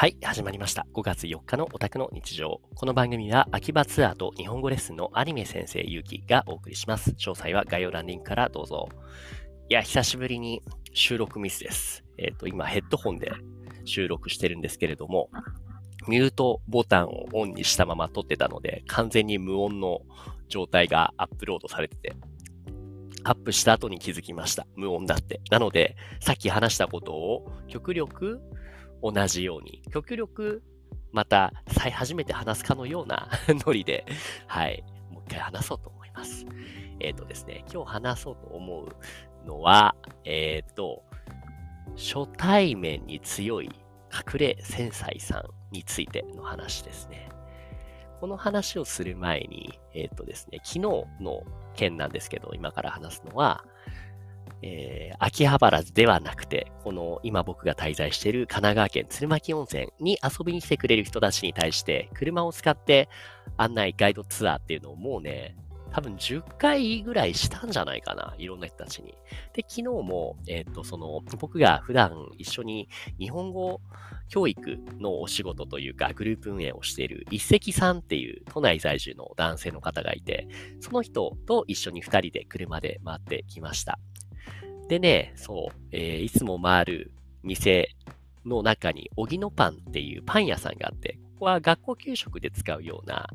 はい、始まりました。5月4日のオタクの日常。この番組は秋葉ツアーと日本語レッスンのアニメ先生ゆうきがお送りします。詳細は概要欄リンクからどうぞ。いや、久しぶりに収録ミスです。えっ、と、今ヘッドホンで収録してるんですけれども、ミュートボタンをオンにしたまま撮ってたので、完全に無音の状態がアップロードされてて、アップした後に気づきました。無音だって。なので、さっき話したことを極力同じように、極力また再初めて話すかのような ノリで、はい、もう一回話そうと思います。えっ、とですね、今日話そうと思うのは、えっ、と、初対面に強い隠れ繊細さんについての話ですね。この話をする前に、えっ、とですね、昨日の件なんですけど、今から話すのは、えー、秋葉原ではなくて、この今僕が滞在している神奈川県鶴巻温泉に遊びに来てくれる人たちに対して、車を使って案内ガイドツアーっていうのをもうね、多分10回ぐらいしたんじゃないかな。いろんな人たちに。で、昨日も、えっ、と、その、僕が普段一緒に日本語教育のお仕事というか、グループ運営をしている一石さんっていう都内在住の男性の方がいて、その人と一緒に二人で車で回ってきました。でね、そう、えーいつも回る店の中に、おぎのパンっていうパン屋さんがあって、ここは学校給食で使うような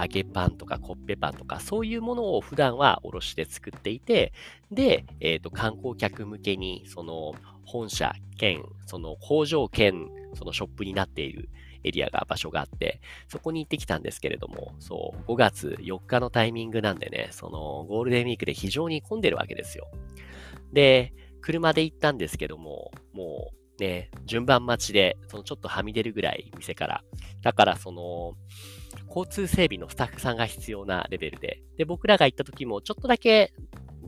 揚げパンとかコッペパンとか、そういうものを普段はおろしで作っていて、で、えっ、と、観光客向けに、その、本社兼、その工場兼、そのショップになっているエリアが、場所があって、そこに行ってきたんですけれども、そう、5月4日のタイミングなんでね、その、ゴールデンウィークで非常に混んでるわけですよ。で、車で行ったんですけども、もうね、順番待ちで、そのちょっとはみ出るぐらい、店から。だから、その、交通整備のスタッフさんが必要なレベルで、で、僕らが行った時も、ちょっとだけ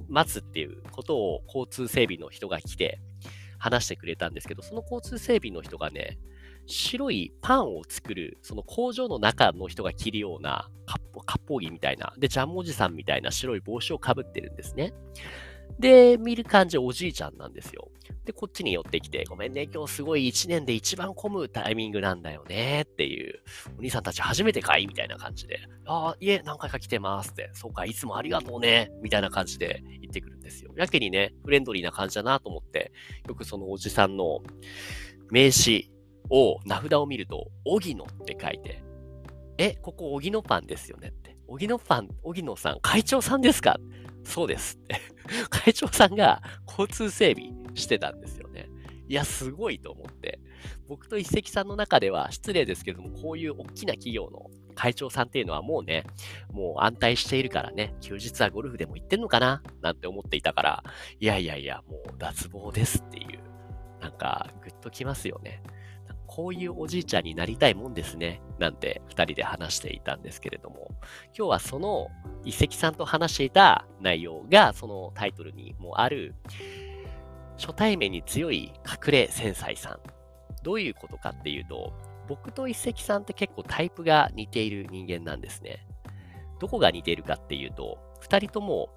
待つっていうことを交通整備の人が来て話してくれたんですけど、その交通整備の人がね、白いパンを作る、その工場の中の人が着るような、割烹着みたいな、で、ジャムおじさんみたいな白い帽子をかぶってるんですね。で、見る感じおじいちゃんなんですよ。で、こっちに寄ってきて、ごめんね、今日すごい1年で一番混むタイミングなんだよねっていう、お兄さんたち初めてかいみたいな感じで、ああ、いえ、何回か来てますって、そうか、いつもありがとうねみたいな感じで言ってくるんですよ。やけにね、フレンドリーな感じだなと思って、よくそのおじさんの名刺を、名札を見ると、おぎのって書いて、え、ここおぎのパンですよねって。おぎのパン、おぎのさん、会長さんですかそうですって。会長さんが交通整備してたんですよね。いや、すごいと思って。僕と一石さんの中では失礼ですけども、こういう大きな企業の会長さんっていうのはもうね、もう安泰しているからね、休日はゴルフでも行ってんのかななんて思っていたから、いやいやいや、もう脱帽ですっていう、なんか、グッときますよね。こういうおじいちゃんになりたいもんですね。なんて二人で話していたんですけれども、今日はその一石さんと話していた内容がそのタイトルにもある初対面に強い隠れ繊細さん。どういうことかっていうと、僕と一石さんって結構タイプが似ている人間なんですね。どこが似ているかっていうと、二人とも、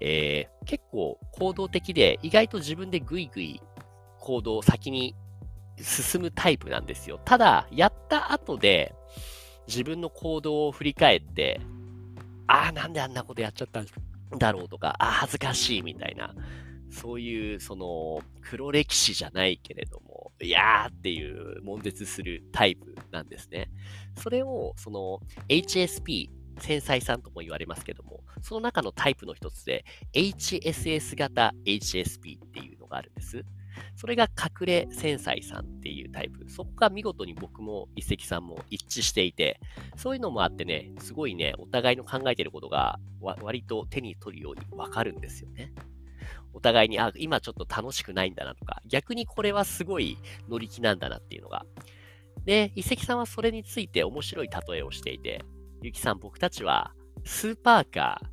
えー結構行動的で意外と自分でグイグイ行動を先に進むタイプなんですよ。ただ、やった後で自分の行動を振り返って、ああ、なんであんなことやっちゃったんだろうとか、ああ、恥ずかしいみたいな、そういう、その、黒歴史じゃないけれども、いやーっていう、悶絶するタイプなんですね。それを、その、HSP、繊細さんとも言われますけども、その中のタイプの一つで、HSS 型 HSP っていうのがあるんです。それが隠れ繊細さんっていうタイプ。そこが見事に僕も一石さんも一致していて、そういうのもあってね、すごいね、お互いの考えてることが割と手に取るようにわかるんですよね。お互いに、あ、今ちょっと楽しくないんだなとか、逆にこれはすごい乗り気なんだなっていうのが。で、一石さんはそれについて面白い例えをしていて、ゆきさん、僕たちはスーパーカー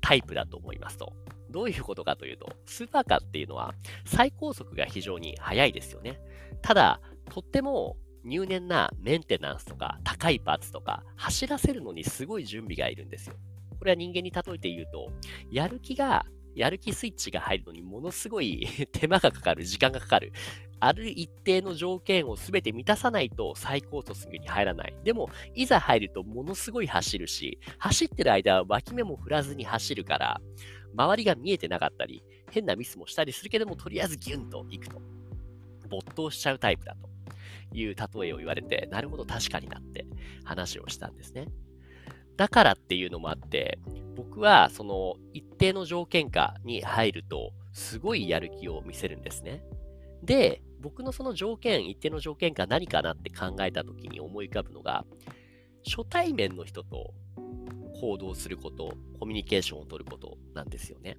タイプだと思いますと。どういうことかというと、スーパーカーっていうのは最高速が非常に速いですよね。ただ、とっても入念なメンテナンスとか高いパーツとか走らせるのにすごい準備がいるんですよ。これは人間に例えて言うと、やる気がやる気スイッチが入るのにものすごい 手間がかかる、時間がかかる。ある一定の条件を全て満たさないと最高突に入らない。でも、いざ入るとものすごい走るし、走ってる間は脇目も振らずに走るから、周りが見えてなかったり、変なミスもしたりするけども、とりあえずギュンと行くと。没頭しちゃうタイプだという例えを言われて、なるほど確かになって話をしたんですね。だからっていうのもあって、僕はその一定の条件下に入ると、すごいやる気を見せるんですね。で、僕のその条件、一定の条件が何かなって考えたときに思い浮かぶのが、初対面の人と行動すること、コミュニケーションを取ることなんですよね。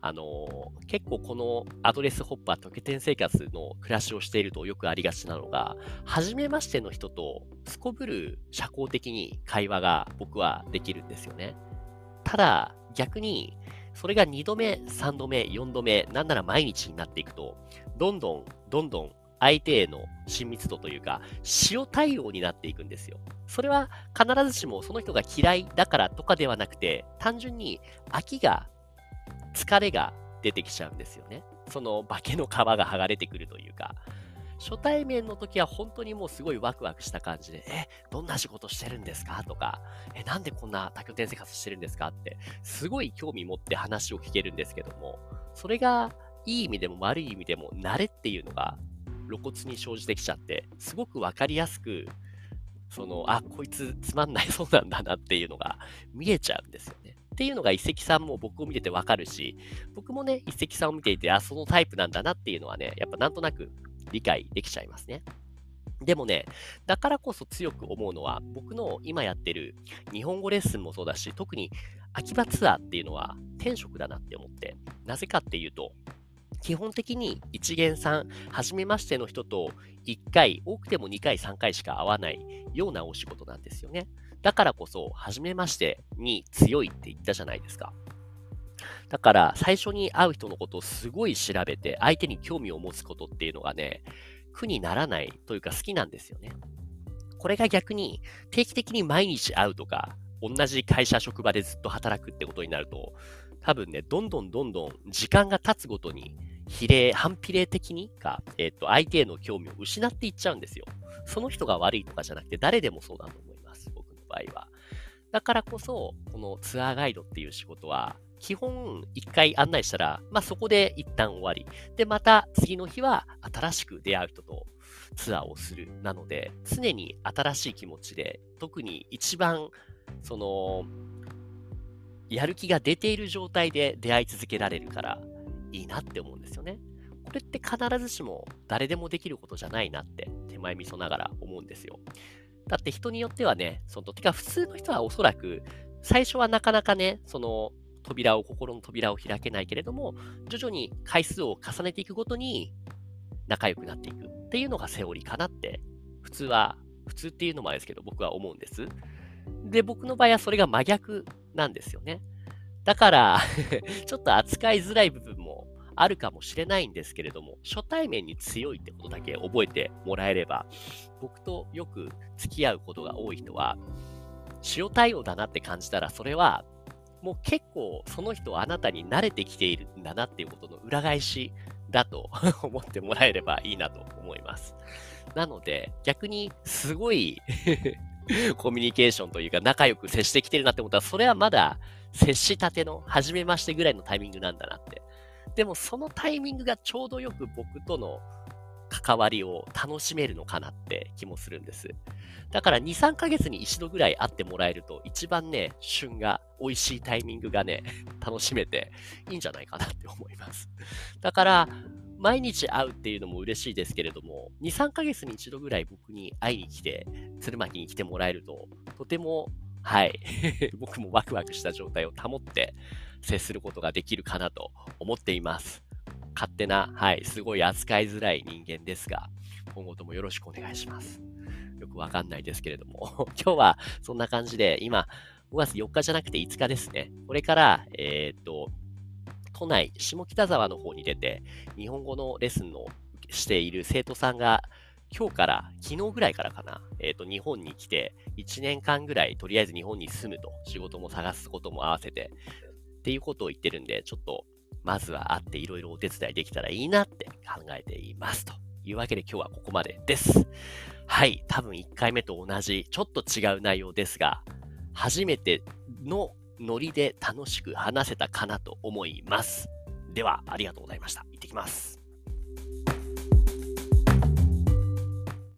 あの、結構このアドレスホッパー、トケ点生活の暮らしをしているとよくありがちなのが、初めましての人とすこぶる社交的に会話が僕はできるんですよね。ただ、逆に、それが2度目、3度目、4度目、なんなら毎日になっていくと、どんどん、どんどん相手への親密度というか、塩対応になっていくんですよ。それは必ずしもその人が嫌いだからとかではなくて、単純に飽きが、疲れが出てきちゃうんですよね。その化けの皮が剥がれてくるというか。初対面の時は本当にもうすごいワクワクした感じで、え、どんな仕事してるんですか？とか、え、なんでこんな多拠点生活してるんですか？って、すごい興味持って話を聞けるんですけども、それがいい意味でも悪い意味でも慣れっていうのが露骨に生じてきちゃって、すごくわかりやすく、その、あ、こいつつまんないそうなんだなっていうのが見えちゃうんですよね。っていうのが一石さんも僕を見ててわかるし、僕もね、一石さんを見ていて、あ、そのタイプなんだなっていうのはね、やっぱなんとなく理解できちゃいますね。でもね、だからこそ強く思うのは、僕の今やってる日本語レッスンもそうだし、特に秋葉ツアーっていうのは天職だなって思って、なぜかっていうと、基本的に一元さん、初めましての人と1回、多くても2回、3回しか会わないようなお仕事なんですよね。だからこそ、初めましてに強いって言ったじゃないですか。だから、最初に会う人のことをすごい調べて、相手に興味を持つことっていうのがね、苦にならないというか好きなんですよね。これが逆に、定期的に毎日会うとか、同じ会社、職場でずっと働くってことになると、多分ね、どんどんどんどん時間が経つごとに、比例、反比例的にか、えっ、ー、と、相手への興味を失っていっちゃうんですよ。その人が悪いとかじゃなくて、誰でもそうだと思います。僕の場合は。だからこそ、このツアーガイドっていう仕事は、基本一回案内したら、まあそこで一旦終わり。で、また次の日は新しく出会う人とツアーをする。なので、常に新しい気持ちで、特に一番、その、やる気が出ている状態で出会い続けられるから、いいなって思うんですよね。これって必ずしも誰でもできることじゃないなって手前味噌ながら思うんですよ。だって人によってはね、その、てか普通の人はおそらく最初はなかなかね、その扉を、心の扉を開けないけれども、徐々に回数を重ねていくごとに仲良くなっていくっていうのがセオリーかなって、普通は、普通っていうのもあれですけど、僕は思うんです。で、僕の場合はそれが真逆なんですよね。だからちょっと扱いづらい部分もあるかもしれないんですけれども、初対面に強いってことだけ覚えてもらえれば、僕とよく付き合うことが多い人は、塩対応だなって感じたら、それはもう結構その人はあなたに慣れてきているんだなっていうことの裏返しだと 思ってもらえればいいなと思います。なので、逆にすごい コミュニケーションというか仲良く接してきてるなって思ったら、それはまだ接したての初めましてぐらいのタイミングなんだなって。でもそのタイミングがちょうどよく僕との関わりを楽しめるのかなって気もするんです。だから2、3ヶ月に一度ぐらい会ってもらえると、一番ね、旬が美味しいタイミングがね、楽しめていいんじゃないかなって思います。だから、毎日会うっていうのも嬉しいですけれども、2、3ヶ月に一度ぐらい僕に会いに来て、鶴巻に来てもらえると、とても、はい、僕もワクワクした状態を保って接することができるかなと思っています。勝手な、はい、すごい扱いづらい人間ですが、今後ともよろしくお願いします。よくわかんないですけれども、今日はそんな感じで、今、5月4日じゃなくて5日ですね。これから、えー、っと、都内、下北沢の方に出て、日本語のレッスンをしている生徒さんが、今日から、昨日ぐらいからかな、えっ、と、日本に来て、1年間ぐらい、とりあえず日本に住むと、仕事も探すことも合わせて、っていうことを言ってるんで、ちょっと、まずは会っていろいろお手伝いできたらいいなって考えています。というわけで今日はここまでです。はい、多分1回目と同じ、ちょっと違う内容ですが、初めてのノリで楽しく話せたかなと思います。では、ありがとうございました。行ってきます。